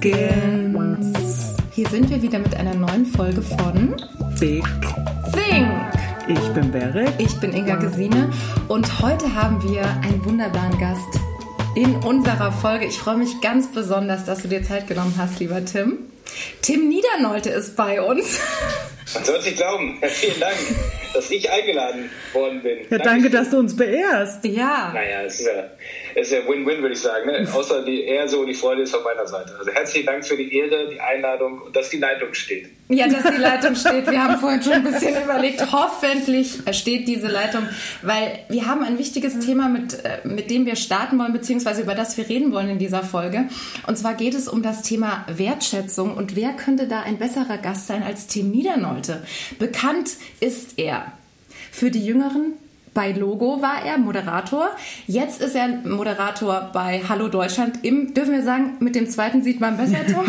begins. Hier sind wir wieder mit einer neuen Folge von Big. Think. Ich bin Berit. Ich bin Inga Gesine und heute haben wir einen wunderbaren Gast in unserer Folge. Ich freue mich ganz besonders, dass du dir Zeit genommen hast, lieber Tim. Tim Niedernolte ist bei uns. Man soll es nicht glauben. Vielen Dank, dass ich eingeladen worden bin. Ja, danke, dass du uns beehrst. Ja. Naja, es ist ja, ist ja Win-Win, würde ich sagen. Ne? Außer die, eher so, die Freude ist auf meiner Seite. Also herzlichen Dank für die Ehre, die Einladung und dass die Leitung steht. Ja, dass die Leitung steht. Wir haben vorhin schon ein bisschen überlegt. Hoffentlich steht diese Leitung, weil wir haben ein wichtiges Thema, mit, äh, mit dem wir starten wollen, beziehungsweise über das wir reden wollen in dieser Folge. Und zwar geht es um das Thema Wertschätzung. Und wer könnte da ein besserer Gast sein als Tim Niedernolte? Bekannt ist er für die Jüngeren. Bei Logo war er Moderator. Jetzt ist er Moderator bei Hallo Deutschland. Im, dürfen wir sagen, mit dem zweiten sieht man besser, Tom?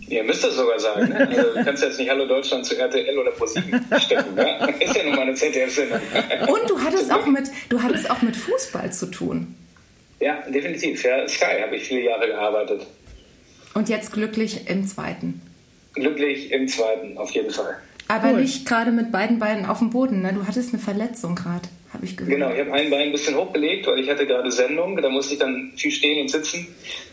Ihr müsst es sogar sagen. Ne? Also, du kannst jetzt nicht Hallo Deutschland zu RTL oder ProSieben stecken. Ne? Ist ja nun mal eine ZDF-Sendung. Und du hattest, auch mit, du hattest auch mit Fußball zu tun. Ja, definitiv. Ja, Sky habe ich viele Jahre gearbeitet. Und jetzt glücklich im zweiten. Glücklich im zweiten, auf jeden Fall. Aber Cool. nicht gerade mit beiden Beinen auf dem Boden. Ne? Du hattest eine Verletzung gerade, habe ich gehört. Genau, ich habe ein Bein ein bisschen hochgelegt, weil ich hatte gerade Sendung. Da musste ich dann viel stehen und sitzen.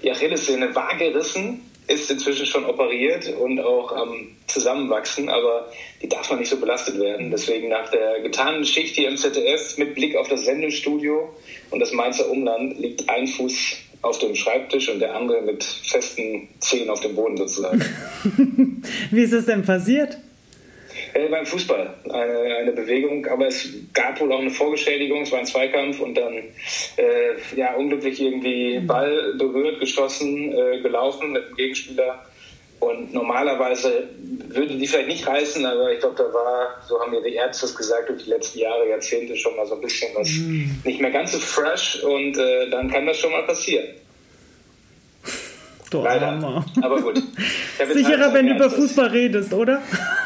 Die Achillessehne war gerissen, ist inzwischen schon operiert und auch am Zusammenwachsen, aber die darf man nicht so belastet werden. Deswegen nach der getanen Schicht hier im ZDF mit Blick auf das Sendestudio und das Mainzer Umland liegt ein Fuß auf dem Schreibtisch und der andere mit festen Zehen auf dem Boden sozusagen. Wie ist es denn passiert? Äh, beim Fußball eine, eine Bewegung, aber es gab wohl auch eine Vorgeschädigung, es war ein Zweikampf und dann äh, ja unglücklich irgendwie Ball berührt, geschossen, äh, gelaufen mit dem Gegenspieler. Und normalerweise würde die vielleicht nicht reißen, aber ich glaube, da war, so haben mir die Ärzte es gesagt, durch die letzten Jahre, Jahrzehnte schon mal so ein bisschen was nicht mehr ganz so fresh und äh, dann kann das schon mal passieren. Du Leider. Armer. Aber gut. Sicherer, wenn du über Fußball redest, oder?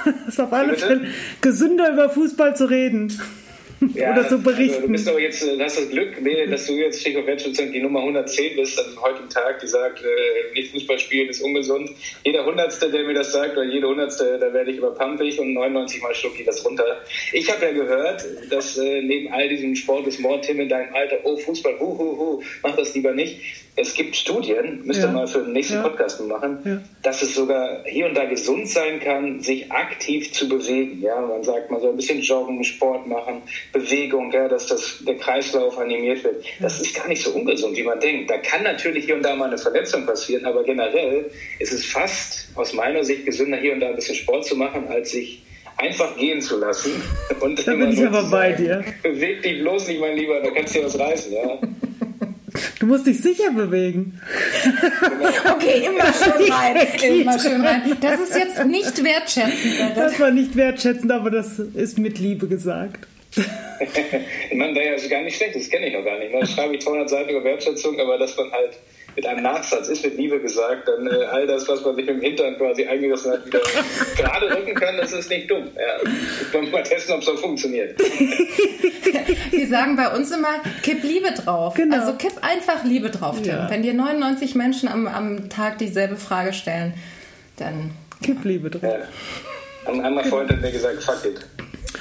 ist auf alle? Fälle gesünder, über Fußball zu reden. Ja, oder zu Also, du berichten. bist aber jetzt, äh, du hast das Glück, dass du jetzt Stichwort Wertschätzung die Nummer 110 bist an heutigen Tag, die sagt, äh, nicht Fußball spielen ist ungesund. Jeder Hundertste, der mir das sagt, oder jede Hundertste, da werde ich überpampig und 99 Mal schlucke ich das runter. Ich habe ja gehört, dass äh, neben all diesem Sport des Mord, Tim in deinem Alter, oh Fußball, hu, hu, hu, mach das lieber nicht. Es gibt Studien, müsst ihr Ja. mal für den nächsten Ja. Podcast machen, Ja. dass es sogar hier und da gesund sein kann, sich aktiv zu bewegen. Ja, man sagt, man soll ein bisschen joggen, Sport machen, Bewegung, ja, dass das, der Kreislauf animiert wird. Das ist gar nicht so ungesund, wie man denkt. Da kann natürlich hier und da mal eine Verletzung passieren, aber generell ist es fast aus meiner Sicht gesünder, hier und da ein bisschen Sport zu machen, als sich einfach gehen zu lassen. Und Da bin ich aber bei dir. Beweg dich bloß nicht, mein Lieber, da kannst du dir was reißen. Ja. Du musst dich sicher bewegen. Okay, immer schön rein. Immer schön rein. Das ist jetzt nicht wertschätzend. Berit. Das war nicht wertschätzend, aber das ist mit Liebe gesagt. Ich meine, das ist gar nicht schlecht, das kenne ich noch gar nicht. ne? Da schreibe ich 200 Seiten über Wertschätzung, aber dass man halt mit einem Nachsatz ist mit Liebe gesagt, dann äh, all das, was man sich mit dem Hintern quasi eingerissen hat, wieder gerade rücken kann, das ist nicht dumm. Ja. Wollen wir mal testen, ob es so funktioniert. Wir sagen bei uns immer, kipp Liebe drauf. Genau. Also kipp einfach Liebe drauf, Tim. Ja. Wenn dir 99 Menschen am, am Tag dieselbe Frage stellen, dann Gib Liebe drauf. Ja. Ein anderer Freund hat mir gesagt, fuck it.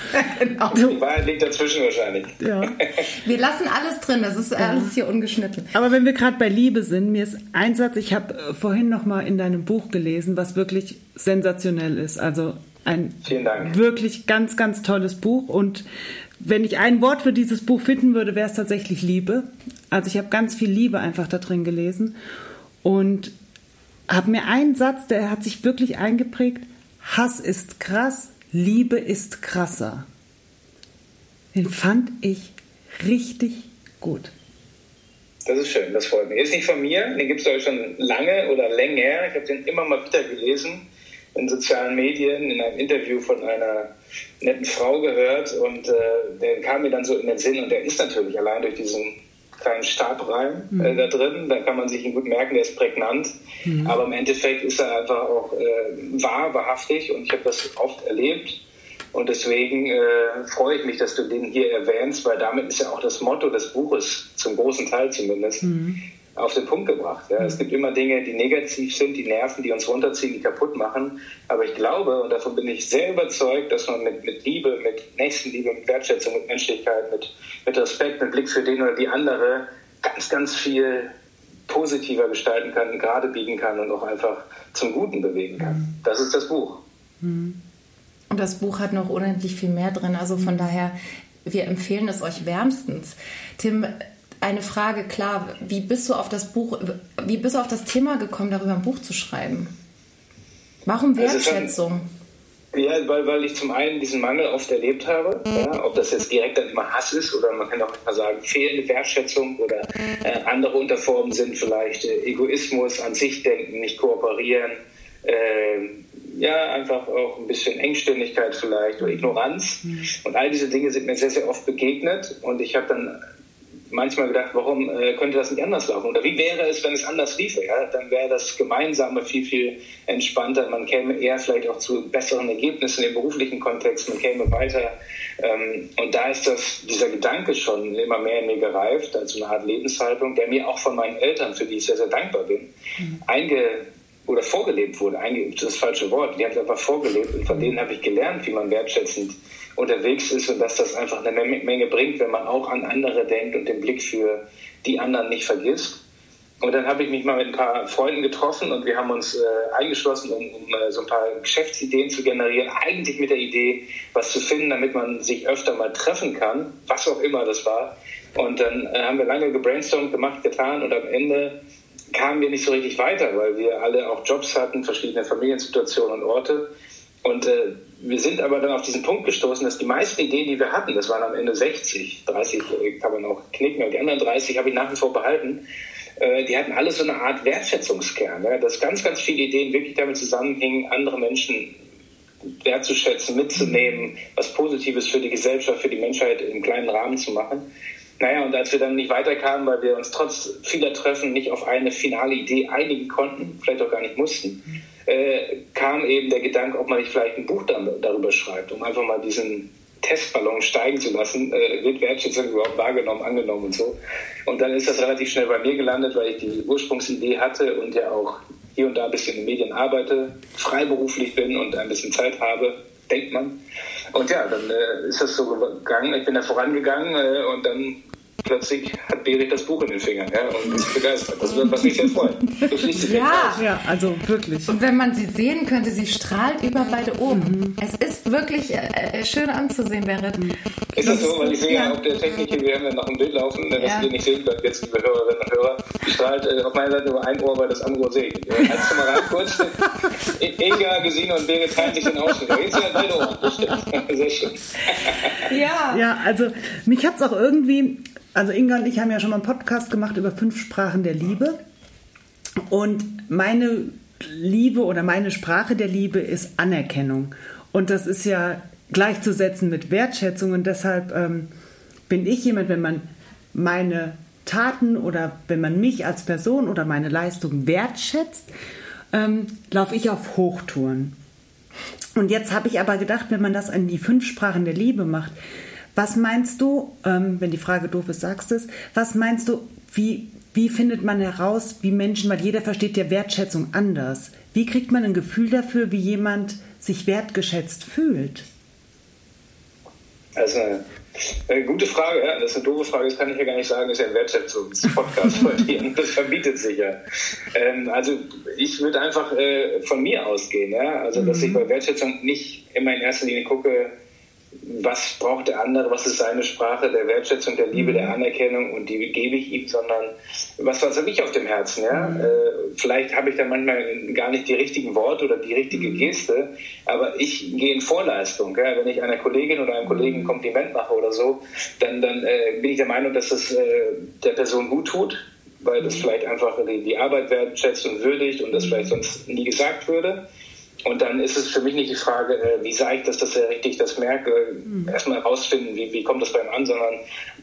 genau. Die Wahrheit liegt dazwischen wahrscheinlich. Ja. Wir lassen alles drin, das ist alles hier ungeschnitten. Aber wenn wir gerade bei Liebe sind, mir ist ein Satz, ich habe äh, vorhin noch mal in deinem Buch gelesen, was wirklich sensationell ist. Also ein Vielen Dank. wirklich ganz, ganz tolles Buch. Und wenn ich ein Wort für dieses Buch finden würde, wäre es tatsächlich Liebe. Also ich habe ganz viel Liebe einfach da drin gelesen und habe mir einen Satz, der hat sich wirklich eingeprägt. Hass ist krass, Liebe ist krasser. Den fand ich richtig gut. Das ist schön, das freut mich. Ist nicht von mir, den gibt es euch schon lange oder länger. Ich habe den immer mal wieder gelesen in sozialen Medien, in einem Interview von einer netten Frau gehört und äh, der kam mir dann so in den Sinn und der ist natürlich allein durch diesen kleinen Stabreim äh, da drin, da kann man sich ihn gut merken, der ist prägnant, aber im Endeffekt ist er einfach auch äh, wahr, wahrhaftig. Und ich habe das oft erlebt. Und deswegen äh, freue ich mich, dass du den hier erwähnst, weil damit ist ja auch das Motto des Buches, zum großen Teil zumindest, auf den Punkt gebracht. Ja. Es gibt immer Dinge, die negativ sind, die nerven, die uns runterziehen, die kaputt machen. Aber ich glaube, und davon bin ich sehr überzeugt, dass man mit, mit Liebe, mit Nächstenliebe, mit Wertschätzung, mit Menschlichkeit, mit, mit Respekt, mit Blick für den oder die andere ganz, ganz viel positiver gestalten kann, gerade biegen kann und auch einfach zum Guten bewegen kann. Das ist das Buch. Und das Buch hat noch unendlich viel mehr drin. Also von daher, wir empfehlen es euch wärmstens. Tim, eine Frage, klar, wie bist du auf das Buch, wie bist du auf das Thema gekommen, darüber ein Buch zu schreiben? Warum also Wertschätzung? Also ja, weil, weil ich zum einen diesen Mangel oft erlebt habe, ja, ob das jetzt direkt dann immer Hass ist oder man kann auch mal sagen, fehlende Wertschätzung oder äh, andere Unterformen sind vielleicht äh, Egoismus, an sich denken, nicht kooperieren, äh, ja, einfach auch ein bisschen Engstirnigkeit vielleicht oder Ignoranz. Mhm. Und all diese Dinge sind mir sehr, sehr oft begegnet und ich habe dann manchmal gedacht, warum äh, könnte das nicht anders laufen? Oder wie wäre es, wenn es anders liefe? Ja? Dann wäre das Gemeinsame viel, viel entspannter. Man käme eher vielleicht auch zu besseren Ergebnissen im beruflichen Kontext. Man käme weiter. Ähm, und da ist das, dieser Gedanke schon immer mehr in mir gereift, als eine Art Lebenshaltung, der mir auch von meinen Eltern, für die ich sehr, sehr dankbar bin, mhm. einge oder vorgelebt wurde. Eingeübt ist das falsche Wort. Die haben es einfach vorgelebt und von denen habe ich gelernt, wie man wertschätzend unterwegs ist und dass das einfach eine Menge bringt, wenn man auch an andere denkt und den Blick für die anderen nicht vergisst. Und dann habe ich mich mal mit ein paar Freunden getroffen und wir haben uns äh, eingeschlossen, um, um äh, so ein paar Geschäftsideen zu generieren. Eigentlich mit der Idee, was zu finden, damit man sich öfter mal treffen kann, was auch immer das war. Und dann äh, haben wir lange gebrainstormt, gemacht, getan und am Ende kamen wir nicht so richtig weiter, weil wir alle auch Jobs hatten, verschiedene Familiensituationen und Orte. Und äh, wir sind aber dann auf diesen Punkt gestoßen, dass die meisten Ideen, die wir hatten, das waren am Ende 60, 30 äh, kann man auch knicken, aber die anderen 30 habe ich nach wie vor behalten, äh, die hatten alle so eine Art Wertschätzungskern, ja, dass ganz, ganz viele Ideen wirklich damit zusammenhingen, andere Menschen wertzuschätzen, mitzunehmen, was Positives für die Gesellschaft, für die Menschheit im kleinen Rahmen zu machen. Naja, und als wir dann nicht weiterkamen, weil wir uns trotz vieler Treffen nicht auf eine finale Idee einigen konnten, vielleicht auch gar nicht mussten, äh, kam eben der Gedanke, ob man nicht vielleicht ein Buch dann, darüber schreibt, um einfach mal diesen Testballon steigen zu lassen, äh, wird Wertschätzung überhaupt wahrgenommen, angenommen und so. Und dann ist das relativ schnell bei mir gelandet, weil ich die Ursprungsidee hatte und ja auch hier und da ein bisschen in den Medien arbeite, freiberuflich bin und ein bisschen Zeit habe, denkt man. Und ja, dann äh, ist das so gegangen. Ich bin da vorangegangen äh, und dann plötzlich hat Berit das Buch in den Fingern ja, und ist begeistert. Das wird was mich sehr freut. Ja. ja, also wirklich. Und wenn man sie sehen könnte, sie strahlt über beide Oben. Mhm. Es ist wirklich äh, äh schön anzusehen, Berit. Mhm. Ist das so? Weil ich sehe ja auf der Technik hier, wir haben ja noch ein Bild laufen, das ja. ihr nicht sehen könnt, jetzt liebe Hörerinnen und Hörer. Die strahlt äh, auf meiner Seite nur ein Ohr, weil das andere sehe ich. Äh, Eins mal rein kurz. Inga, Gesine und Berit teilen sich den Ausschnitt. Jetzt sind beide Ohren. Das stimmt. Sehr schön. Ja. Ja, also mich hat es auch irgendwie also Inga und ich haben ja schon mal einen Podcast gemacht über fünf Sprachen der Liebe. Und meine Liebe oder meine Sprache der Liebe ist Anerkennung. Und das ist ja gleichzusetzen mit Wertschätzung. Und deshalb ähm, bin ich jemand, wenn man meine Taten oder wenn man mich als Person oder meine Leistung wertschätzt, ähm, laufe ich auf Hochtouren. Und jetzt habe ich aber gedacht, wenn man das an die fünf Sprachen der Liebe macht, was meinst du, ähm, wenn die Frage doof ist, sagst es, was meinst du, wie, wie findet man heraus, wie Menschen, weil jeder versteht ja Wertschätzung anders. Wie kriegt man ein Gefühl dafür, wie jemand sich wertgeschätzt fühlt? Also eine, eine gute Frage, ja. Das ist eine doofe Frage, das kann ich ja gar nicht sagen, das ist ja ein Wertschätzungspodcast von dir. Das verbietet sich ja. Ähm, also ich würde einfach äh, von mir ausgehen, ja. Also dass mhm. ich bei Wertschätzung nicht immer in erster Linie gucke, was braucht der andere, was ist seine Sprache der Wertschätzung, der Liebe, der mhm. Anerkennung und die gebe ich ihm, sondern was, was habe ich auf dem Herzen? Ja? Mhm. Äh, vielleicht habe ich dann manchmal gar nicht die richtigen Worte oder die richtige mhm. Geste, aber ich gehe in Vorleistung. Ja? Wenn ich einer Kollegin oder einem Kollegen ein Kompliment mache oder so, dann, dann äh, bin ich der Meinung, dass es äh, der Person gut tut, weil das vielleicht einfach die, die Arbeit wertschätzt und würdigt und das vielleicht sonst nie gesagt würde. Und dann ist es für mich nicht die Frage, äh, wie sage ich das, dass er richtig das merke, mhm. erstmal herausfinden, wie, wie kommt das bei ihm an, sondern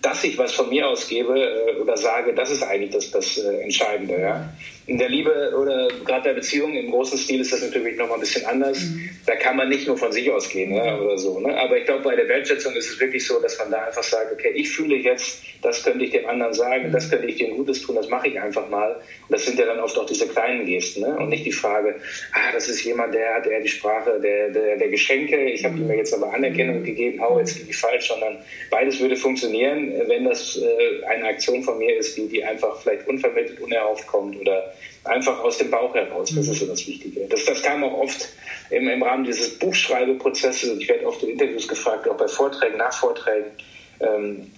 dass ich was von mir aus gebe äh, oder sage, das ist eigentlich das, das äh, Entscheidende. Ja? In der Liebe oder gerade der Beziehung im großen Stil ist das natürlich nochmal ein bisschen anders. Mhm. Da kann man nicht nur von sich ausgehen ne, oder so. Ne? Aber ich glaube, bei der Wertschätzung ist es wirklich so, dass man da einfach sagt, okay, ich fühle jetzt, das könnte ich dem anderen sagen, das könnte ich dem Gutes tun, das mache ich einfach mal. Und das sind ja dann oft auch diese kleinen Gesten ne? und nicht die Frage, ah, das ist jemand, der hat eher die Sprache der, der, der Geschenke, ich habe ihm jetzt aber Anerkennung gegeben, hau jetzt nicht falsch, sondern beides würde funktionieren, wenn das äh, eine Aktion von mir ist, die, die einfach vielleicht unvermittelt, unerhofft kommt oder einfach aus dem Bauch heraus. Das ist so das Wichtige. Das, das kam auch oft im, im Rahmen dieses Buchschreibeprozesses. Ich werde oft in Interviews gefragt, auch bei Vorträgen, nach Vorträgen. Ähm,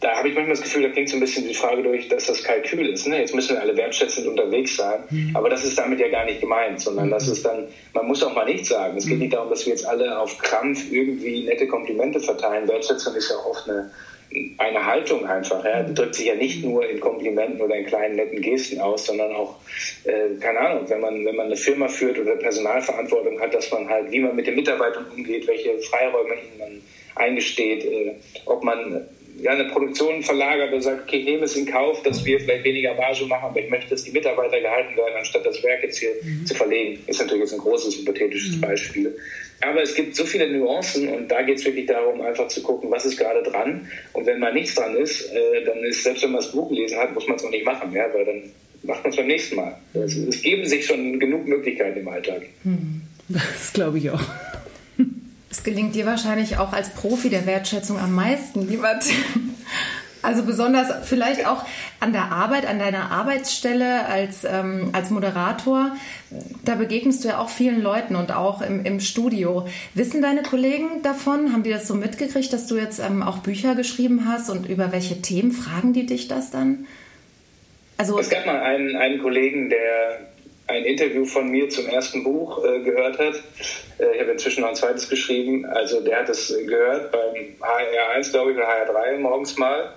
da habe ich manchmal das Gefühl, da klingt so ein bisschen die Frage durch, dass das Kalkül ist. Ne? Jetzt müssen wir alle wertschätzend unterwegs sein. Mhm. Aber das ist damit ja gar nicht gemeint, sondern mhm. das ist dann, man muss auch mal nichts sagen. Es geht mhm. nicht darum, dass wir jetzt alle auf Krampf irgendwie nette Komplimente verteilen. Wertschätzung ist ja oft eine, eine Haltung einfach. Ja. Die drückt sich ja nicht nur in Komplimenten oder in kleinen netten Gesten aus, sondern auch, äh, keine Ahnung, wenn man, wenn man eine Firma führt oder Personalverantwortung hat, dass man halt, wie man mit den Mitarbeitern umgeht, welche Freiräume ihnen man eingesteht, äh, ob man ja, eine Produktion verlagert und sagt, okay, ich nehme es in Kauf, dass wir vielleicht weniger Marge machen, aber ich möchte, dass die Mitarbeiter gehalten werden, anstatt das Werk jetzt hier mhm. zu verlegen. Ist natürlich jetzt ein großes hypothetisches mhm. Beispiel. Aber es gibt so viele Nuancen und da geht es wirklich darum, einfach zu gucken, was ist gerade dran. Und wenn mal nichts dran ist, äh, dann ist, selbst wenn man das Buch gelesen hat, muss man es auch nicht machen, ja, weil dann macht man es beim nächsten Mal. Es, es geben sich schon genug Möglichkeiten im Alltag. Mhm. Das glaube ich auch. Es gelingt dir wahrscheinlich auch als Profi der Wertschätzung am meisten, lieber Tim. Also besonders vielleicht auch an der Arbeit, an deiner Arbeitsstelle als, ähm, als Moderator. Da begegnest du ja auch vielen Leuten und auch im, im Studio. Wissen deine Kollegen davon? Haben die das so mitgekriegt, dass du jetzt ähm, auch Bücher geschrieben hast und über welche Themen fragen die dich das dann? Also, es gab mal einen, einen Kollegen, der ein Interview von mir zum ersten Buch äh, gehört hat. Äh, ich habe inzwischen noch ein zweites geschrieben. Also der hat es gehört beim HR1, glaube ich, oder HR3 morgens mal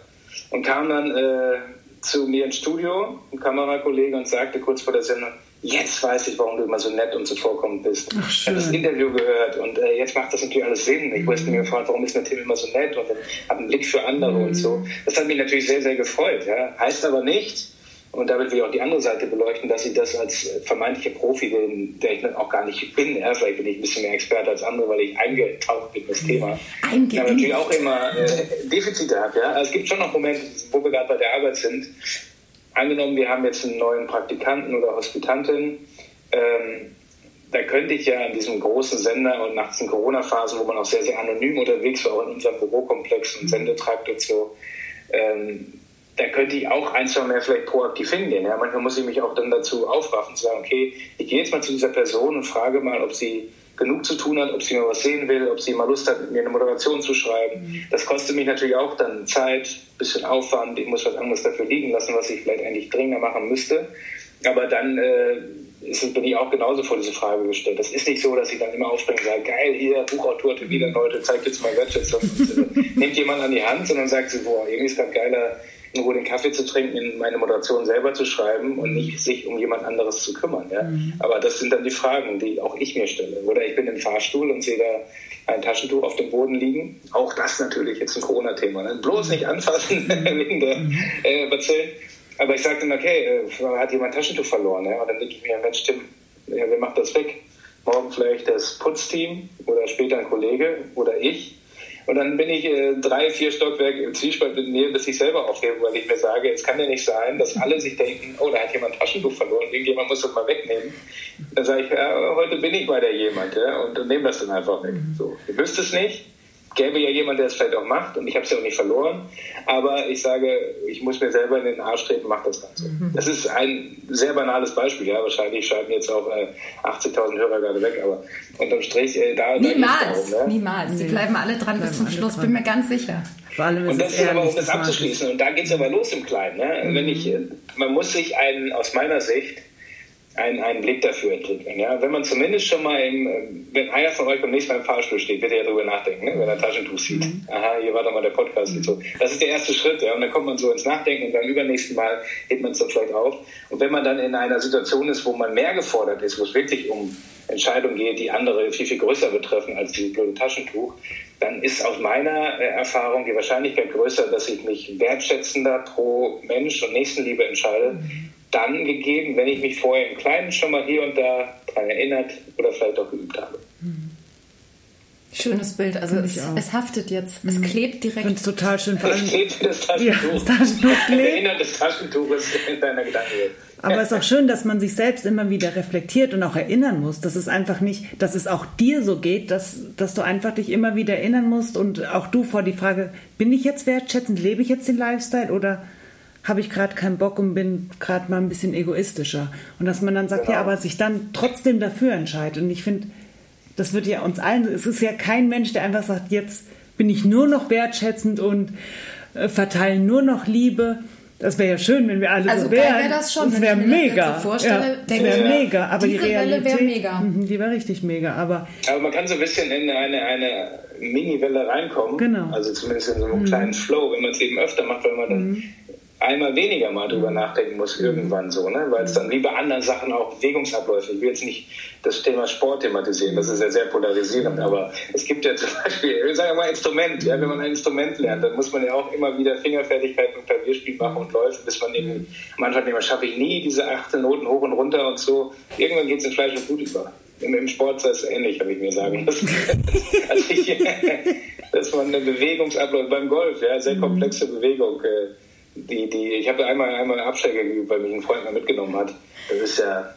und kam dann äh, zu mir ins Studio, ein Kamerakollege, und sagte kurz vor der Sendung, jetzt weiß ich, warum du immer so nett und zuvorkommend bist. Ach, ich habe das Interview gehört und äh, jetzt macht das natürlich alles Sinn. Ich mhm. wollte mir gefragt, warum ist der Tim immer so nett und hat einen Blick für andere mhm. und so. Das hat mich natürlich sehr, sehr gefreut. Ja. Heißt aber nicht, und damit will ich auch die andere Seite beleuchten, dass ich das als vermeintlicher Profi, der ich auch gar nicht bin, ja, vielleicht bin ich ein bisschen mehr Experte als andere, weil ich eingetaucht bin in das Thema. Aber natürlich auch immer äh, Defizite habe. Ja? Also es gibt schon noch Momente, wo wir gerade bei der Arbeit sind. Angenommen, wir haben jetzt einen neuen Praktikanten oder Hospitantin. Ähm, da könnte ich ja in diesem großen Sender und nach diesen Corona-Phasen, wo man auch sehr, sehr anonym unterwegs war, auch in unserem Bürokomplex und Sendetrakt und so, ähm, da könnte ich auch ein, zwei mehr vielleicht proaktiv hingehen. Ja. Manchmal muss ich mich auch dann dazu aufraffen, zu sagen, okay, ich gehe jetzt mal zu dieser Person und frage mal, ob sie genug zu tun hat, ob sie mal was sehen will, ob sie mal Lust hat, mir eine Moderation zu schreiben. Mhm. Das kostet mich natürlich auch dann Zeit, bisschen Aufwand. Ich muss was anderes dafür liegen lassen, was ich vielleicht eigentlich dringender machen müsste. Aber dann äh, ist, bin ich auch genauso vor diese Frage gestellt. Das ist nicht so, dass ich dann immer aufspringe und sage, geil, hier, Buchautor, wieder Leute, zeigt jetzt mal Wertschätzung. Äh, nimmt jemand an die Hand, sondern sagt sie, boah, irgendwie ist das geiler, Ruhe den Kaffee zu trinken, in meine Moderation selber zu schreiben und nicht sich um jemand anderes zu kümmern. Ja? Mhm. Aber das sind dann die Fragen, die auch ich mir stelle. Oder ich bin im Fahrstuhl und sehe da ein Taschentuch auf dem Boden liegen. Auch das natürlich jetzt ein Corona-Thema. Ne? Bloß nicht anfassen wegen der mhm. äh, Bazillen. Aber ich sage dann, okay, äh, hat jemand Taschentuch verloren? Ja? Und dann denke ich mir, Mensch, Tim, ja, wer macht das weg? Morgen vielleicht das Putzteam oder später ein Kollege oder ich. Und dann bin ich äh, drei, vier Stockwerke im Zwiespalt mit mir, bis ich selber aufhebe, weil ich mir sage, es kann ja nicht sein, dass alle sich denken, oh, da hat jemand ein Taschentuch verloren, irgendjemand muss das mal wegnehmen. Dann sage ich, ja, heute bin ich mal der jemand, ja, und, und nehme das dann einfach weg. So, ihr wisst es nicht, gäbe ja jemand, der es vielleicht auch macht und ich habe es ja auch nicht verloren. Aber ich sage, ich muss mir selber in den Arsch treten, mach das Ganze. Mhm. Das ist ein sehr banales Beispiel. Ja, wahrscheinlich schalten jetzt auch äh, 80.000 Hörer gerade weg, aber unterm Strich, äh, da. Niemals, darum, ne? niemals. Die bleiben alle dran bis zum Schluss, dran. bin mir ganz sicher. Vor allem ist und das ist aber, um das abzuschließen, und da geht es aber los im Kleinen. Ne? Mhm. Wenn ich, äh, man muss sich einen, aus meiner Sicht, einen, einen Blick dafür entwickeln. Ja? Wenn man zumindest schon mal, im, wenn einer von euch beim nächsten Mal im Fahrstuhl steht, wird er ja darüber nachdenken, ne? wenn er ein Taschentuch sieht. Mhm. Aha, hier war doch mal der Podcast und so. Das ist der erste Schritt. Ja? Und dann kommt man so ins Nachdenken und beim übernächsten Mal hebt man es dann vielleicht auf. Und wenn man dann in einer Situation ist, wo man mehr gefordert ist, wo es wirklich um Entscheidungen geht, die andere viel, viel größer betreffen als dieses blöde Taschentuch, dann ist aus meiner äh, Erfahrung die Wahrscheinlichkeit größer, dass ich mich wertschätzender pro Mensch und Nächstenliebe entscheide, mhm dann gegeben, wenn ich mich vorher im Kleinen schon mal hier und da daran erinnert oder vielleicht auch geübt habe. Schönes Bild. Also es, es, haftet jetzt. Es klebt direkt. Ich finde es total schön. Vor allem, es klebt das Taschentuch. Ja, das Taschentuch klebt. Erinnert des Taschentuches in deiner Gedankenwelt. Aber es ist auch schön, dass man sich selbst immer wieder reflektiert und auch erinnern muss, dass es einfach nicht, dass es auch dir so geht, dass, dass du einfach dich immer wieder erinnern musst und auch du vor die Frage, bin ich jetzt wertschätzend, lebe ich jetzt den Lifestyle oder habe ich gerade keinen Bock und bin gerade mal ein bisschen egoistischer. Und dass man dann sagt, genau. ja, aber sich dann trotzdem dafür entscheidet. Und ich finde, das wird ja uns allen, es ist ja kein Mensch, der einfach sagt, jetzt bin ich nur noch wertschätzend und äh, verteile nur noch Liebe. Das wäre ja schön, wenn wir alle also so wären. Wär das schon, das wäre mega. Das so vorstelle, ja, das wäre mega. Aber diese die Realität, wäre mega. Mhm, die wäre richtig mega. Aber, aber man kann so ein bisschen in eine, eine Mini-Welle reinkommen. Genau. Also zumindest in so einem mhm. kleinen Flow, wenn man es eben öfter macht, weil man dann mhm einmal weniger mal drüber nachdenken muss, irgendwann so, ne? weil es dann wie bei anderen Sachen auch Bewegungsabläufe, ich will jetzt nicht das Thema Sport thematisieren, das ist ja sehr polarisierend, aber es gibt ja zum Beispiel, sagen wir mal Instrument, ja, wenn man ein Instrument lernt, dann muss man ja auch immer wieder Fingerfertigkeit und Klavierspiel machen und läuft, bis man eben am Anfang schaffe ich nie diese achte Noten hoch und runter und so, irgendwann geht es in Fleisch und Blut über. Im, Im Sport ist das ähnlich, habe ich mir sagen lassen. dass man eine Bewegungsabläufe beim Golf, ja, sehr komplexe Bewegung, äh, die, die, ich habe einmal, einmal Abschläge geübt, weil mich ein Freund mal mitgenommen hat. Das ist ja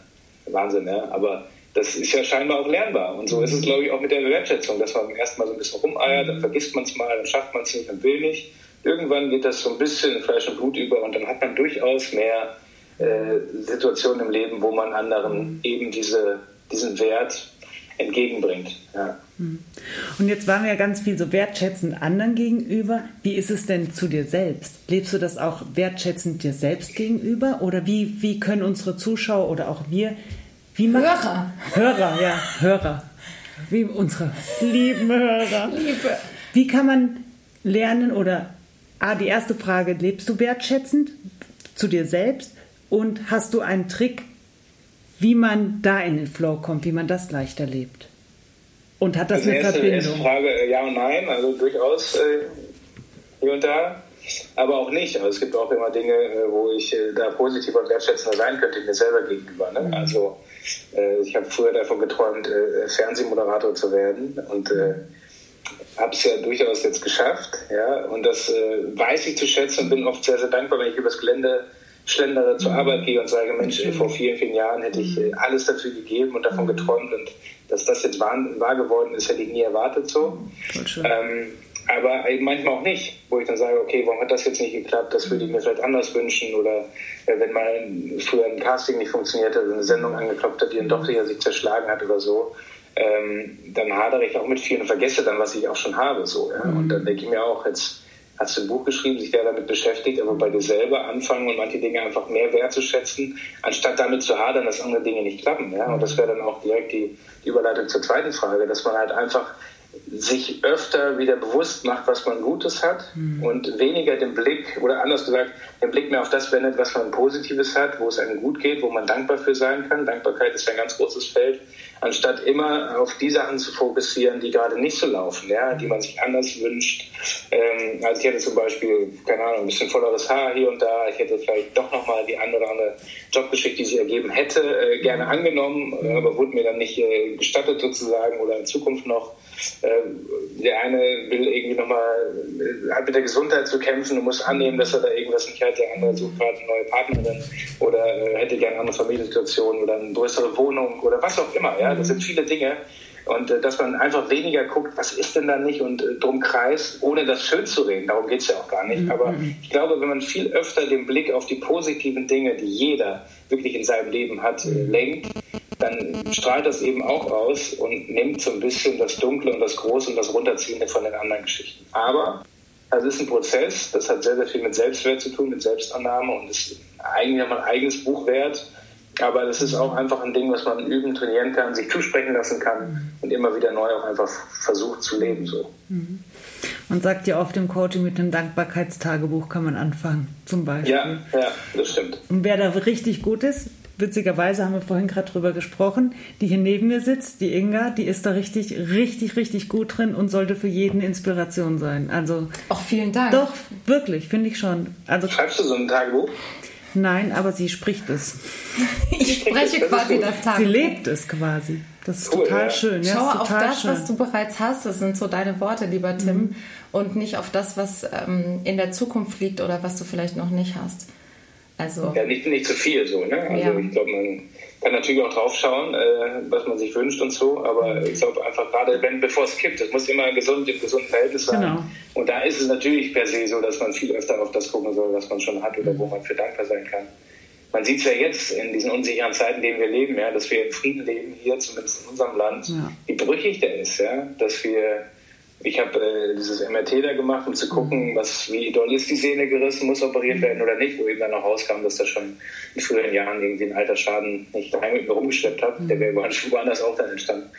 Wahnsinn, ja. Aber das ist ja scheinbar auch lernbar. Und so ist es, glaube ich, auch mit der Wertschätzung, dass man erstmal so ein bisschen rumeiert, dann vergisst man es mal, dann schafft man es nicht und will nicht. Irgendwann geht das so ein bisschen in Fleisch und Blut über und dann hat man durchaus mehr äh, Situationen im Leben, wo man anderen eben diese, diesen Wert entgegenbringt. Ja. Hm. Und jetzt waren wir ja ganz viel so wertschätzend anderen gegenüber. Wie ist es denn zu dir selbst? Lebst du das auch wertschätzend dir selbst gegenüber? Oder wie, wie können unsere Zuschauer oder auch wir, wie macht, Hörer. Hörer, ja, Hörer. Wie unsere lieben Hörer. Liebe. Wie kann man lernen oder, ah, die erste Frage, lebst du wertschätzend zu dir selbst? Und hast du einen Trick, wie man da in den Flow kommt, wie man das leichter lebt? Und hat das also eine erste, Verbindung? Erste Frage, äh, ja und nein, also durchaus äh, hier und da, aber auch nicht. Also es gibt auch immer Dinge, äh, wo ich äh, da positiver und wertschätzender sein könnte mir selber gegenüber. Ne? Mhm. Also äh, ich habe früher davon geträumt, äh, Fernsehmoderator zu werden und habe es ja durchaus jetzt geschafft. Ja? Und das weiß ich zu schätzen und bin oft sehr, sehr dankbar, wenn ich übers Gelände schlendere zur mhm. Arbeit gehe und sage, Mensch, vor vielen, vielen Jahren hätte ich mhm. alles dafür gegeben und davon mhm. geträumt und dass das jetzt wahr, wahr geworden ist, hätte ich nie erwartet so. Ähm, aber eben manchmal auch nicht, wo ich dann sage, okay, warum hat das jetzt nicht geklappt, das würde ich mir vielleicht anders wünschen oder äh, wenn mal früher ein Casting nicht funktioniert hat, eine Sendung angeklopft hat, die dann doch sich zerschlagen hat oder so, ähm, dann hadere ich auch mit vielen und vergesse dann, was ich auch schon habe. So, ja? Und dann denke ich mir auch, jetzt hast du ein Buch geschrieben, sich der damit beschäftigt, aber bei dir selber anfangen und manche Dinge einfach mehr wertzuschätzen, anstatt damit zu hadern, dass andere Dinge nicht klappen. Ja? Und das wäre dann auch direkt die, die Überleitung zur zweiten Frage, dass man halt einfach sich öfter wieder bewusst macht, was man Gutes hat mhm. und weniger den Blick, oder anders gesagt, den Blick mehr auf das wendet, was man Positives hat, wo es einem gut geht, wo man dankbar für sein kann. Dankbarkeit ist ein ganz großes Feld, anstatt immer auf die Sachen zu fokussieren, die gerade nicht so laufen, ja, die man sich anders wünscht. Ähm, also ich hätte zum Beispiel, keine Ahnung, ein bisschen volleres Haar hier und da, ich hätte vielleicht doch nochmal die eine oder andere Jobgeschichte, die sich ergeben hätte, äh, gerne angenommen, äh, aber wurde mir dann nicht äh, gestattet sozusagen oder in Zukunft noch. Ähm, der eine will irgendwie nochmal, äh, hat mit der Gesundheit zu kämpfen und muss annehmen, dass er da irgendwas nicht hat. Der andere sucht gerade eine neue Partnerin oder äh, hätte gerne eine andere Familiensituation oder eine größere Wohnung oder was auch immer. Ja, das sind viele Dinge. Und äh, dass man einfach weniger guckt, was ist denn da nicht und äh, drum kreist, ohne das schön zu reden. Darum geht es ja auch gar nicht. Mhm. Aber ich glaube, wenn man viel öfter den Blick auf die positiven Dinge, die jeder wirklich in seinem Leben hat, äh, lenkt, dann strahlt das eben auch aus und nimmt so ein bisschen das Dunkle und das Große und das Runterziehende von den anderen Geschichten. Aber das ist ein Prozess, das hat sehr, sehr viel mit Selbstwert zu tun, mit Selbstannahme und ist eigentlich ein eigenes Buch wert. Aber das ist auch einfach ein Ding, was man üben, trainieren kann, sich zusprechen lassen kann und immer wieder neu auch einfach versucht zu leben. So. Man sagt ja oft im Coaching mit einem Dankbarkeitstagebuch kann man anfangen, zum Beispiel. Ja, ja, das stimmt. Und wer da richtig gut ist, witzigerweise haben wir vorhin gerade drüber gesprochen, die hier neben mir sitzt, die Inga, die ist da richtig, richtig, richtig gut drin und sollte für jeden Inspiration sein. Also auch vielen Dank. Doch, wirklich, finde ich schon. Also schreibst du so ein Tagebuch? Nein, aber sie spricht es. ich spreche das quasi das Tagebuch. Sie lebt es quasi. Das ist cool, total ja. schön. Ja, Schau auf das, schön. was du bereits hast. Das sind so deine Worte, lieber Tim. Mhm. Und nicht auf das, was ähm, in der Zukunft liegt oder was du vielleicht noch nicht hast. Also, ja, nicht, nicht zu viel so. Ne? Also ja. ich glaube, man kann natürlich auch drauf schauen, äh, was man sich wünscht und so, aber ich glaube einfach gerade, wenn bevor es kippt, es muss immer gesund im gesunden Verhältnis sein. Genau. Und da ist es natürlich per se so, dass man viel öfter auf das gucken soll, was man schon hat oder wo man für dankbar sein kann. Man sieht es ja jetzt in diesen unsicheren Zeiten, in denen wir leben, ja, dass wir in Frieden leben hier, zumindest in unserem Land, ja. wie brüchig der ist, ja, dass wir ich habe äh, dieses MRT da gemacht, um zu gucken, mhm. was, wie doll ist die Sehne gerissen, muss operiert werden oder nicht, wo eben dann noch rauskam, dass das schon in früheren Jahren irgendwie einen Altersschaden nicht daheim mit mir rumgeschleppt hat. Der wäre woanders auch dann entstanden.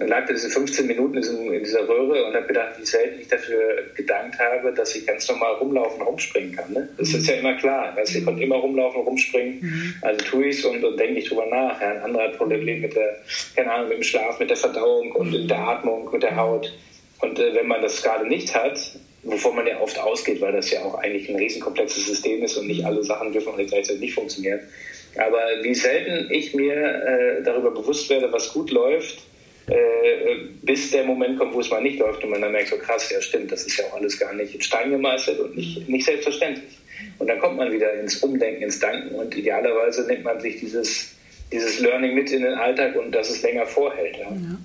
Dann lag da diese 15 Minuten in, dieser Röhre und habe gedacht, wie selten ich dafür gedankt habe, dass ich ganz normal rumlaufen, rumspringen kann. Ne? Das ist ja immer klar. Weißt, ich konnte immer rumlaufen, rumspringen. Mhm. Also tue ich es und, und denke ich drüber nach. Ja, ein anderer hat Probleme mit der, keine Ahnung, mit dem Schlaf, mit der Verdauung und mit der Atmung, mit der Haut. Und äh, wenn man das gerade nicht hat, wovon man ja oft ausgeht, weil das ja auch eigentlich ein riesenkomplexes System ist und nicht alle Sachen dürfen gleichzeitig nicht funktionieren. Aber wie selten ich mir äh, darüber bewusst werde, was gut läuft, äh, bis der Moment kommt, wo es mal nicht läuft und man dann merkt, so krass, ja stimmt, das ist ja auch alles gar nicht in Stein gemeißelt und nicht, nicht selbstverständlich. Und dann kommt man wieder ins Umdenken, ins Danken und idealerweise nimmt man sich dieses, dieses Learning mit in den Alltag und dass es länger vorhält. Ja. ja.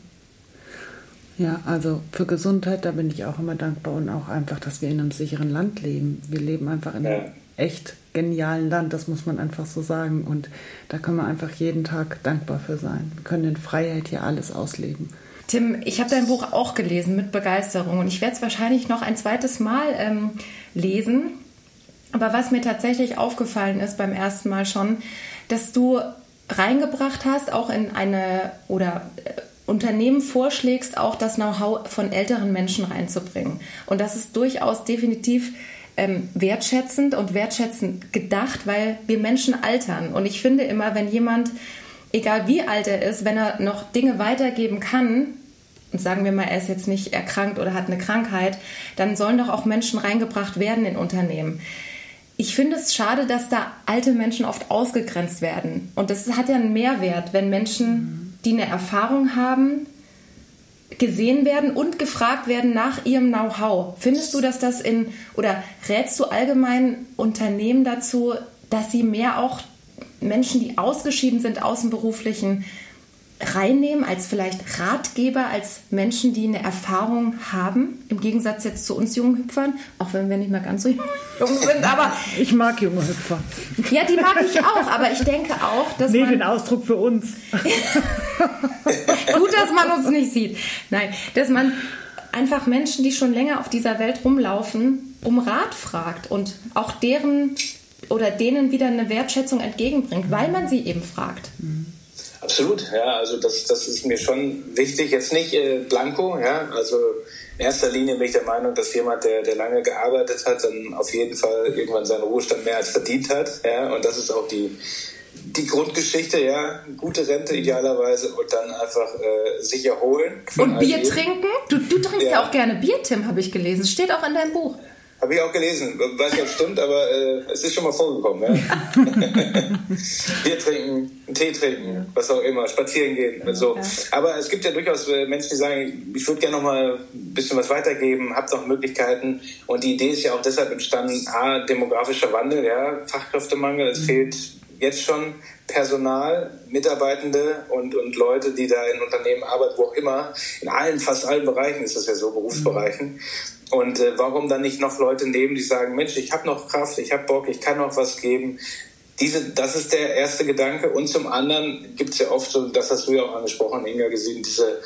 Ja, also für Gesundheit, da bin ich auch immer dankbar und auch einfach, dass wir in einem sicheren Land leben. Wir leben einfach in einem echt genialen Land, das muss man einfach so sagen. Und da können wir einfach jeden Tag dankbar für sein. Wir können in Freiheit hier alles ausleben. Tim, ich habe dein Buch auch gelesen mit Begeisterung und ich werde es wahrscheinlich noch ein zweites Mal ähm, lesen. Aber was mir tatsächlich aufgefallen ist beim ersten Mal schon, dass du reingebracht hast, auch in eine oder äh, Unternehmen vorschlägst, auch das Know-how von älteren Menschen reinzubringen. Und das ist durchaus definitiv ähm, wertschätzend und wertschätzend gedacht, weil wir Menschen altern. Und ich finde immer, wenn jemand, egal wie alt er ist, wenn er noch Dinge weitergeben kann, und sagen wir mal, er ist jetzt nicht erkrankt oder hat eine Krankheit, dann sollen doch auch Menschen reingebracht werden in Unternehmen. Ich finde es schade, dass da alte Menschen oft ausgegrenzt werden. Und das hat ja einen Mehrwert, wenn Menschen die eine Erfahrung haben, gesehen werden und gefragt werden nach ihrem Know-how. Findest du, dass das in oder rätst du allgemein Unternehmen dazu, dass sie mehr auch Menschen, die ausgeschieden sind aus dem beruflichen, reinnehmen als vielleicht Ratgeber, als Menschen, die eine Erfahrung haben, im Gegensatz jetzt zu uns jungen Hüpfern, auch wenn wir nicht mehr ganz so jung sind, aber... Ich mag junge Hüpfer. Ja, die mag ich auch, aber ich denke auch, dass nee, man... den Ausdruck für uns. Gut, dass man uns nicht sieht. Nein, dass man einfach Menschen, die schon länger auf dieser Welt rumlaufen, um Rat fragt und auch deren oder denen wieder eine Wertschätzung entgegenbringt, weil man sie eben fragt. Mhm. Absolut, ja, also das, das ist mir schon wichtig. Jetzt nicht äh, blanko, ja, also in erster Linie bin ich der Meinung, dass jemand, der, der lange gearbeitet hat, dann auf jeden Fall irgendwann seinen Ruhestand mehr als verdient hat, ja, und das ist auch die, die Grundgeschichte, ja, gute Rente idealerweise und dann einfach äh, sich erholen. Und Bier trinken? Du, du trinkst ja. ja auch gerne Bier, Tim, habe ich gelesen. Steht auch in deinem Buch. Habe ich auch gelesen. Weiß nicht, ob es stimmt, aber äh, es ist schon mal vorgekommen. Ja? Bier trinken, Tee trinken, was auch immer, spazieren gehen so. Aber es gibt ja durchaus äh, Menschen, die sagen, ich würde gerne noch mal ein bisschen was weitergeben, habt noch Möglichkeiten. Und die Idee ist ja auch deshalb entstanden, A, demografischer Wandel, ja, Fachkräftemangel, es mhm. fehlt jetzt schon Personal, Mitarbeitende und, und Leute, die da in Unternehmen arbeiten, wo auch immer, in allen, fast allen Bereichen ist das ja so, Berufsbereichen. Mhm. Und äh, warum dann nicht noch Leute nehmen, die sagen, Mensch, ich habe noch Kraft, ich habe Bock, ich kann noch was geben. Diese, das ist der erste Gedanke. Und zum anderen gibt es ja oft so, das hast du ja auch angesprochen, Inga, gesehen, diese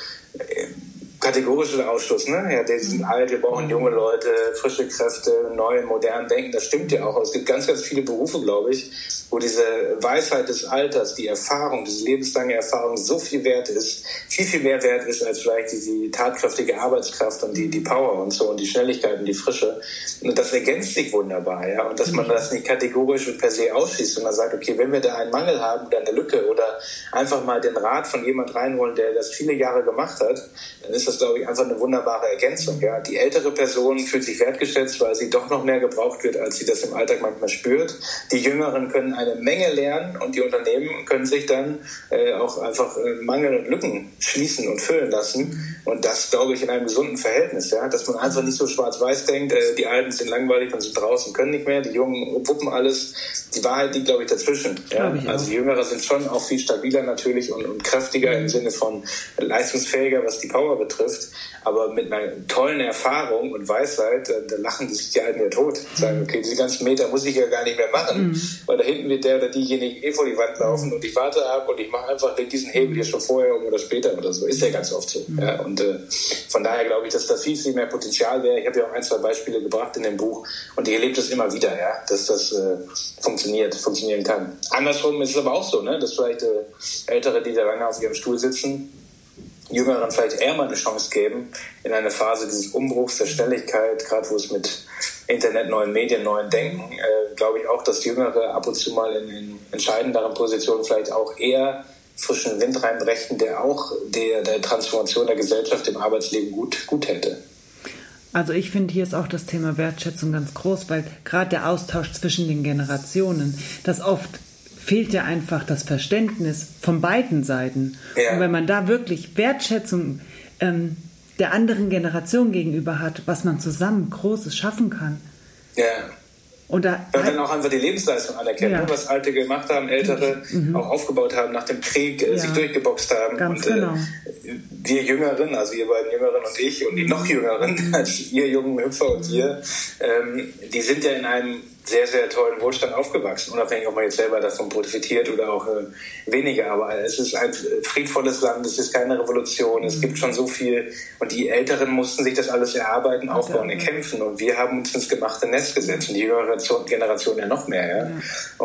äh, kategorische Ausschluss. Ne? Ja, die sind alt, wir brauchen junge Leute, frische Kräfte, neue, modern denken. Das stimmt ja auch. Es gibt ganz, ganz viele Berufe, glaube ich, wo diese Weisheit des Alters, die Erfahrung, diese lebenslange Erfahrung so viel wert ist, viel, viel mehr wert ist als vielleicht die, die tatkräftige Arbeitskraft und die, die Power und so und die Schnelligkeit und die Frische. Und das ergänzt sich wunderbar, ja. Und dass man das nicht kategorisch und per se ausschließt, sondern sagt, okay, wenn wir da einen Mangel haben oder eine Lücke oder einfach mal den Rat von jemand reinholen, der das viele Jahre gemacht hat, dann ist das, glaube ich, einfach eine wunderbare Ergänzung. Ja. Die ältere Person fühlt sich wertgeschätzt, weil sie doch noch mehr gebraucht wird, als sie das im Alltag manchmal spürt. Die Jüngeren können eine Menge lernen und die Unternehmen können sich dann äh, auch einfach äh, Mangel und Lücken schließen und füllen lassen. Und das, glaube ich, in einem gesunden Verhältnis, ja, dass man einfach nicht so schwarz-weiß denkt, äh, die Alten sind langweilig und sind draußen, können nicht mehr, die Jungen wuppen alles. Die Wahrheit liegt, glaube ich, dazwischen. Ja. Also die Jüngere sind schon auch viel stabiler natürlich und, und kräftiger im Sinne von leistungsfähiger, was die Power betrifft. Aber mit einer tollen Erfahrung und Weisheit, da lachen die sich die Alten ja tot. Sagen, okay, diese ganzen Meter muss ich ja gar nicht mehr machen, mhm. weil da hinten wird der oder diejenige eh vor die Wand laufen und ich warte ab und ich mache einfach diesen Hebel hier schon vorher oder später oder so. Ist ja ganz oft so. Mhm. Ja, und äh, von daher glaube ich, dass da viel, viel mehr Potenzial wäre. Ich habe ja auch ein, zwei Beispiele gebracht in dem Buch und ihr erlebt es immer wieder, ja, dass das äh, funktioniert, funktionieren kann. Andersrum ist es aber auch so, ne, dass vielleicht äh, Ältere, die da lange auf ihrem Stuhl sitzen, Jüngeren vielleicht eher mal eine Chance geben in einer Phase dieses Umbruchs der Schnelligkeit, gerade wo es mit Internet, neuen Medien, neuen Denken, äh, glaube ich auch, dass Jüngere ab und zu mal in, in entscheidenderen Positionen vielleicht auch eher frischen Wind reinbrechen, der auch der, der Transformation der Gesellschaft im Arbeitsleben gut, gut hätte. Also ich finde, hier ist auch das Thema Wertschätzung ganz groß, weil gerade der Austausch zwischen den Generationen, das oft fehlt ja einfach das Verständnis von beiden Seiten. Ja. Und wenn man da wirklich Wertschätzung ähm, der anderen Generation gegenüber hat, was man zusammen Großes schaffen kann. Ja. Und da ja, dann auch einfach die Lebensleistung anerkennen, ja. was Alte gemacht haben, Ältere mhm. auch aufgebaut haben, nach dem Krieg äh, ja. sich durchgeboxt haben. Ganz und äh, genau. äh, wir Jüngeren, also ihr beiden Jüngeren und ich und die noch Jüngeren, mhm. als ihr jungen Hüpfer und ihr, ähm, die sind ja in einem sehr, sehr tollen Wohlstand aufgewachsen, unabhängig, ob man jetzt selber davon profitiert oder auch äh, weniger. Aber es ist ein friedvolles Land, es ist keine Revolution, es gibt schon so viel. Und die Älteren mussten sich das alles erarbeiten, aufbauen, erkämpfen. Und wir haben uns ins gemachte Nest gesetzt und die jüngere Generation ja noch mehr. Ja?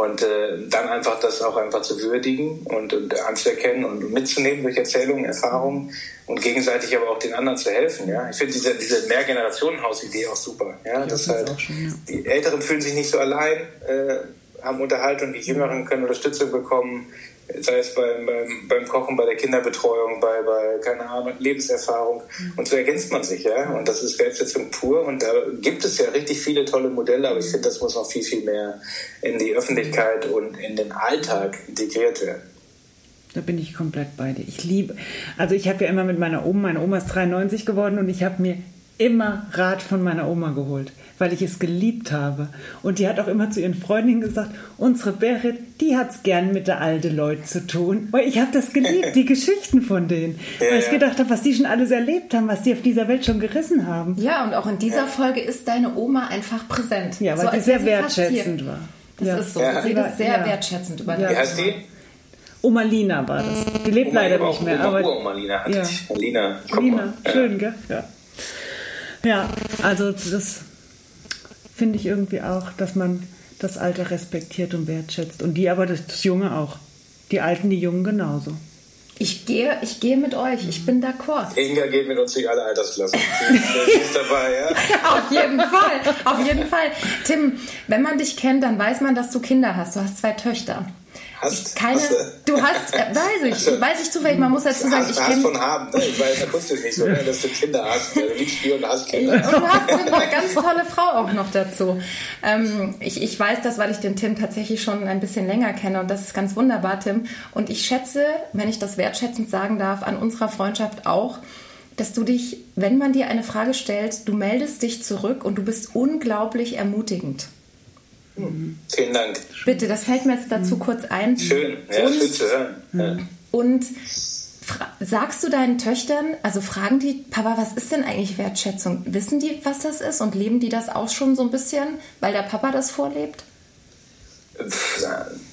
Und äh, dann einfach das auch einfach zu würdigen und, und anzuerkennen und mitzunehmen durch Erzählungen, Erfahrungen und gegenseitig aber auch den anderen zu helfen. Ja? Ich finde diese, diese Mehrgenerationenhaus-Idee auch super. Ja? Das halt, schon, ja. Die Älteren fühlen sich nicht so allein, äh, haben Unterhaltung, die Jüngeren können Unterstützung bekommen, sei es beim, beim, beim Kochen, bei der Kinderbetreuung, bei, bei keine Ahnung, Lebenserfahrung. Und so ergänzt man sich, ja. Und das ist Wertschätzung pur. Und da gibt es ja richtig viele tolle Modelle, aber ich finde, das muss noch viel, viel mehr in die Öffentlichkeit und in den Alltag integriert werden. Da bin ich komplett bei dir. Ich liebe, also ich habe ja immer mit meiner Oma, meine Oma ist 93 geworden und ich habe mir immer Rat von meiner Oma geholt, weil ich es geliebt habe. Und die hat auch immer zu ihren Freundinnen gesagt, unsere Berit, die hat es gern mit der alten Leute zu tun. Weil ich habe das geliebt, die Geschichten von denen. Ja, weil ich gedacht habe, was die schon alles erlebt haben, was die auf dieser Welt schon gerissen haben. Ja, und auch in dieser Folge ist deine Oma einfach präsent. Ja, weil so, die sehr wertschätzend war. Das ja. ist so. Ja. Sie ist sehr wertschätzend über Wie heißt die? Oma Lina war das. Die lebt Oma, leider nicht mehr. Oma, aber Oma Lina hatte ja. ich. Lina, Lina schön, gell? Ja. ja, also das finde ich irgendwie auch, dass man das Alter respektiert und wertschätzt. Und die aber das, das Junge auch. Die Alten, die Jungen genauso. Ich gehe, ich gehe mit euch, ich bin d'accord. Inga geht mit uns durch alle Altersklassen. Sie ist dabei, ja? auf jeden Fall, auf jeden Fall. Tim, wenn man dich kennt, dann weiß man, dass du Kinder hast. Du hast zwei Töchter. Hast, keine, hast du? hast, äh, weiß ich, also, weiß ich zufällig, man muss dazu sagen, hast, ich kenne... von haben, ne? ich weiß akustisch nicht so, ne? dass du Kinder hast, du liebst Bier und hast Kinder. Und du hast eine ganz tolle Frau auch noch dazu. Ähm, ich, ich weiß das, weil ich den Tim tatsächlich schon ein bisschen länger kenne und das ist ganz wunderbar, Tim. Und ich schätze, wenn ich das wertschätzend sagen darf, an unserer Freundschaft auch, dass du dich, wenn man dir eine Frage stellt, du meldest dich zurück und du bist unglaublich ermutigend. Mhm. Vielen Dank. Bitte, das fällt mir jetzt dazu kurz ein. Schön, ja, und, schön zu hören. Ja. Und sagst du deinen Töchtern, also fragen die, Papa, was ist denn eigentlich Wertschätzung? Wissen die, was das ist und leben die das auch schon so ein bisschen, weil der Papa das vorlebt?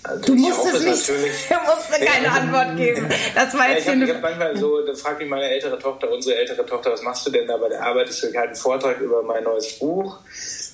Also du musst es nicht, du musst keine ja, Antwort geben. Das war jetzt ja, ich habe hab manchmal so, da fragt mich meine ältere Tochter, unsere ältere Tochter, was machst du denn da bei der Arbeit? Ich halte einen Vortrag über mein neues Buch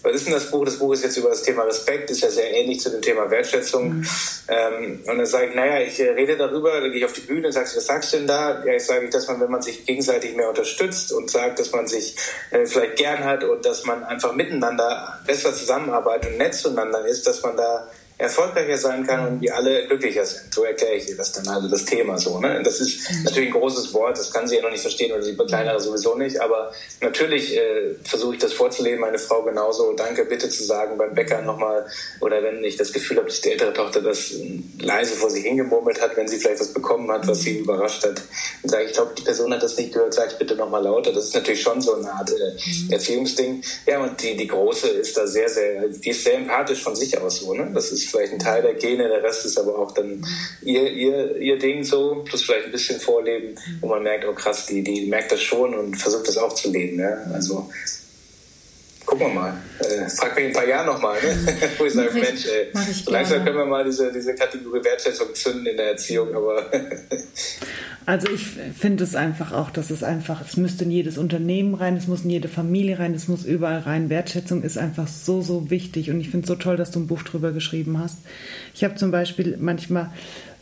was ist denn das Buch? Das Buch ist jetzt über das Thema Respekt, ist ja sehr ähnlich zu dem Thema Wertschätzung. Mhm. Ähm, und dann sage ich, naja, ich äh, rede darüber, dann gehe ich auf die Bühne und sage, was sagst du denn da? Ja, ich sage, dass man, wenn man sich gegenseitig mehr unterstützt und sagt, dass man sich äh, vielleicht gern hat und dass man einfach miteinander besser zusammenarbeitet und nett zueinander ist, dass man da erfolgreicher sein kann und wir alle glücklicher sind. So erkläre ich dir das dann, also das Thema so. Ne? Das ist mhm. natürlich ein großes Wort, das kann sie ja noch nicht verstehen oder die kleinere sowieso nicht, aber natürlich äh, versuche ich das vorzuleben, meine Frau genauso, danke bitte zu sagen beim Bäcker nochmal oder wenn ich das Gefühl habe, dass die ältere Tochter das leise vor sich hingemurmelt hat, wenn sie vielleicht was bekommen hat, was sie überrascht hat, dann sage ich, glaube, die Person hat das nicht gehört, sag bitte nochmal lauter. Das ist natürlich schon so eine Art äh, mhm. Erziehungsding. Ja, und die, die Große ist da sehr, sehr, die ist sehr empathisch von sich aus so, ne? Das ist vielleicht ein Teil der Gene, der Rest ist aber auch dann ihr, ihr, ihr Ding so, plus vielleicht ein bisschen Vorleben, wo man merkt, oh krass, die, die merkt das schon und versucht das auch zu leben. Ja? Also gucken wir mal. Äh, frag mich in ein paar Jahren nochmal, ne? wo ich sage, Mensch, ey, so langsam können wir mal diese, diese Kategorie Wertschätzung zünden in der Erziehung, aber Also ich finde es einfach auch, dass es einfach, es müsste in jedes Unternehmen rein, es muss in jede Familie rein, es muss überall rein. Wertschätzung ist einfach so, so wichtig und ich finde es so toll, dass du ein Buch drüber geschrieben hast. Ich habe zum Beispiel manchmal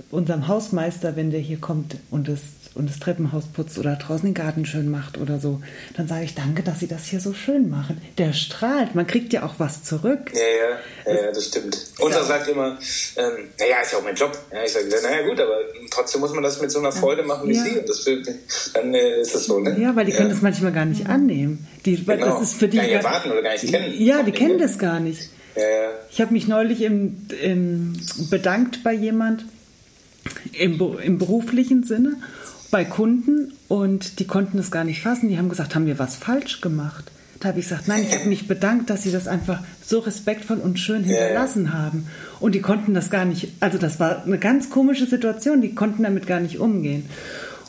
unserem Hausmeister, wenn der hier kommt und es und das Treppenhaus putzt oder draußen den Garten schön macht oder so, dann sage ich danke, dass Sie das hier so schön machen. Der strahlt, man kriegt ja auch was zurück. Ja, ja, ja, ja das stimmt. Und er sagt immer, ähm, naja, ist ja auch mein Job. Ja, ich sage, naja gut, aber trotzdem muss man das mit so einer Freude machen wie ja. Sie. Und das, dann äh, ist das so, ne? Ja, weil die können das manchmal gar nicht annehmen. Die, genau. Das ist für die gar nicht erwarten oder gar nicht kennen. Ja, die kennen das gar nicht. Ja, ja. Ich habe mich neulich im, im bedankt bei jemand im, im beruflichen Sinne bei Kunden und die konnten es gar nicht fassen. Die haben gesagt, haben wir was falsch gemacht? Da habe ich gesagt, nein, ich habe mich bedankt, dass sie das einfach so respektvoll und schön hinterlassen haben. Und die konnten das gar nicht, also das war eine ganz komische Situation, die konnten damit gar nicht umgehen.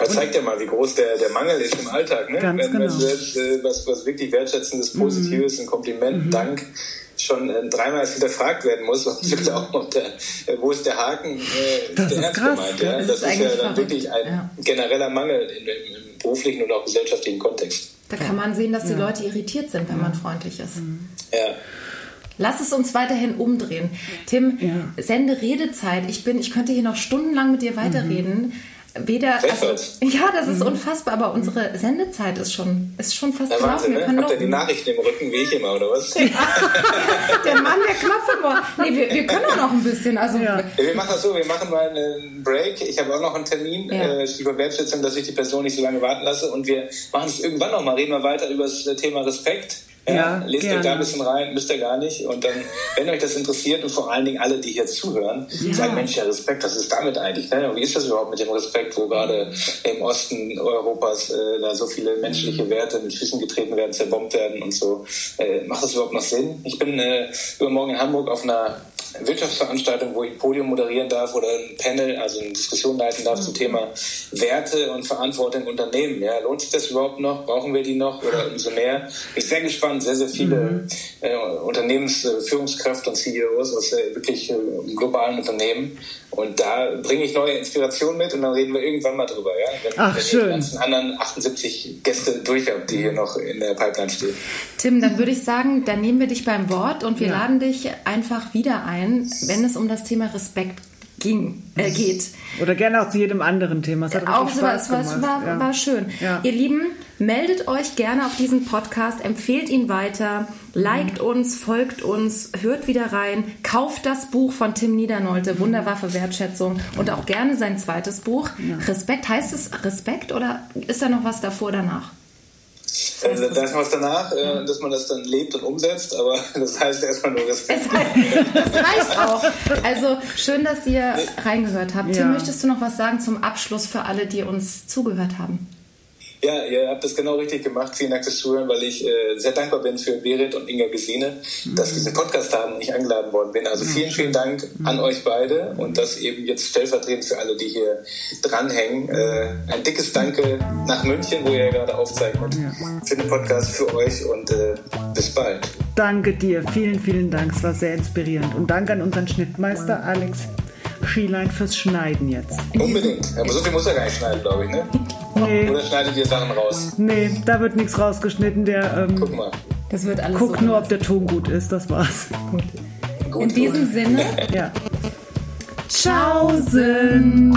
Das zeigt ja mal, wie groß der, der Mangel ist im Alltag. Ne? Ganz wenn, genau. wenn selbst äh, was, was wirklich Wertschätzendes, Positives, mhm. ein Kompliment, mhm. Dank schon äh, dreimal hinterfragt werden muss, und mhm. auch noch der, äh, wo ist der Haken, äh, das der ist ernst krass, gemeint. Ja? Das, das ist, ist ja dann verrückt. wirklich ein ja. genereller Mangel in, im beruflichen und auch gesellschaftlichen Kontext. Da kann man sehen, dass die Leute irritiert sind, wenn man freundlich ist. Mhm. Ja. Lass es uns weiterhin umdrehen. Tim, ja. Sende Redezeit. Ich bin, ich könnte hier noch stundenlang mit dir weiterreden. Mhm weder. Also, ja, das ist mhm. unfassbar, aber unsere Sendezeit ist schon, ist schon fast ja, Wahnsinn, ne? Habt ihr die Nachrichten im Rücken wie ich immer, oder was? der Mann, der Knopf im Nee, wir, wir, können auch noch ein bisschen. Also, ja. wir machen das so, wir machen mal einen Break. Ich habe auch noch einen Termin, ja. äh, über Wertschätzung, dass ich die Person nicht so lange warten lasse. Und wir machen es irgendwann noch mal, reden wir weiter über das Thema Respekt. Ja, ja, lest gerne. euch da ein bisschen rein, müsst ihr gar nicht. Und dann, wenn euch das interessiert und vor allen Dingen alle, die hier zuhören, ja. sagen, Mensch, ja, Respekt, was ist damit eigentlich? Ne? Wie ist das überhaupt mit dem Respekt, wo gerade im Osten Europas äh, da so viele menschliche mhm. Werte mit Füßen getreten werden, zerbombt werden und so? Äh, macht das überhaupt noch Sinn? Ich bin äh, übermorgen in Hamburg auf einer Wirtschaftsveranstaltung, wo ich ein Podium moderieren darf oder ein Panel, also eine Diskussion leiten darf mhm. zum Thema Werte und Verantwortung im Unternehmen. Ja, lohnt sich das überhaupt noch? Brauchen wir die noch oder umso mehr? Ich bin sehr gespannt. Sehr, sehr viele mhm. äh, Unternehmensführungskräfte und CEOs aus äh, wirklich äh, globalen Unternehmen und da bringe ich neue Inspirationen mit und dann reden wir irgendwann mal drüber, ja? Wenn, Ach, wenn schön. die ganzen anderen 78 Gäste durch habe, die hier noch in der Pipeline stehen. Tim, dann würde ich sagen, dann nehmen wir dich beim Wort und wir ja. laden dich einfach wieder ein, wenn es um das Thema Respekt ging, äh, geht. Oder gerne auch zu jedem anderen Thema. Es hat auch Spaß was, was war, ja. war schön. Ja. Ihr Lieben, meldet euch gerne auf diesen Podcast, empfehlt ihn weiter, liked mhm. uns, folgt uns, hört wieder rein, kauft das Buch von Tim Niedernolte, mhm. Wunderwaffe Wertschätzung und auch gerne sein zweites Buch. Ja. Respekt, heißt es Respekt oder ist da noch was davor danach? Äh, da ist was danach, äh, dass man das dann lebt und umsetzt, aber das heißt erstmal nur Respekt. Das, reicht auch. Also schön, dass ihr reingehört habt. Ja. Tim, möchtest du noch was sagen zum Abschluss für alle, die uns zugehört haben? Ja, ihr habt das genau richtig gemacht. Vielen Dank fürs Zuhören, weil ich äh, sehr dankbar bin für Berit und Inga Gesine, mhm. dass sie diesen Podcast haben und ich eingeladen worden bin. Also vielen, vielen Dank mhm. an euch beide und das eben jetzt stellvertretend für alle, die hier dranhängen. Äh, ein dickes Danke nach München, wo ihr ja gerade aufzeichnet, ja. für den Podcast, für euch und äh, bis bald. Danke dir, vielen, vielen Dank. Es war sehr inspirierend. Und danke an unseren Schnittmeister Alex Schielein fürs Schneiden jetzt. Unbedingt. Aber so viel muss er gar nicht schneiden, glaube ich, ne? Nee. Oder schneidet ihr Sachen raus? Nee, da wird nichts rausgeschnitten. Der, ähm, Guck mal. Das wird alles Guckt so nur, ob der Ton gut ist, das war's. Gut. gut In diesem gut. Sinne. ja. Tschaußen!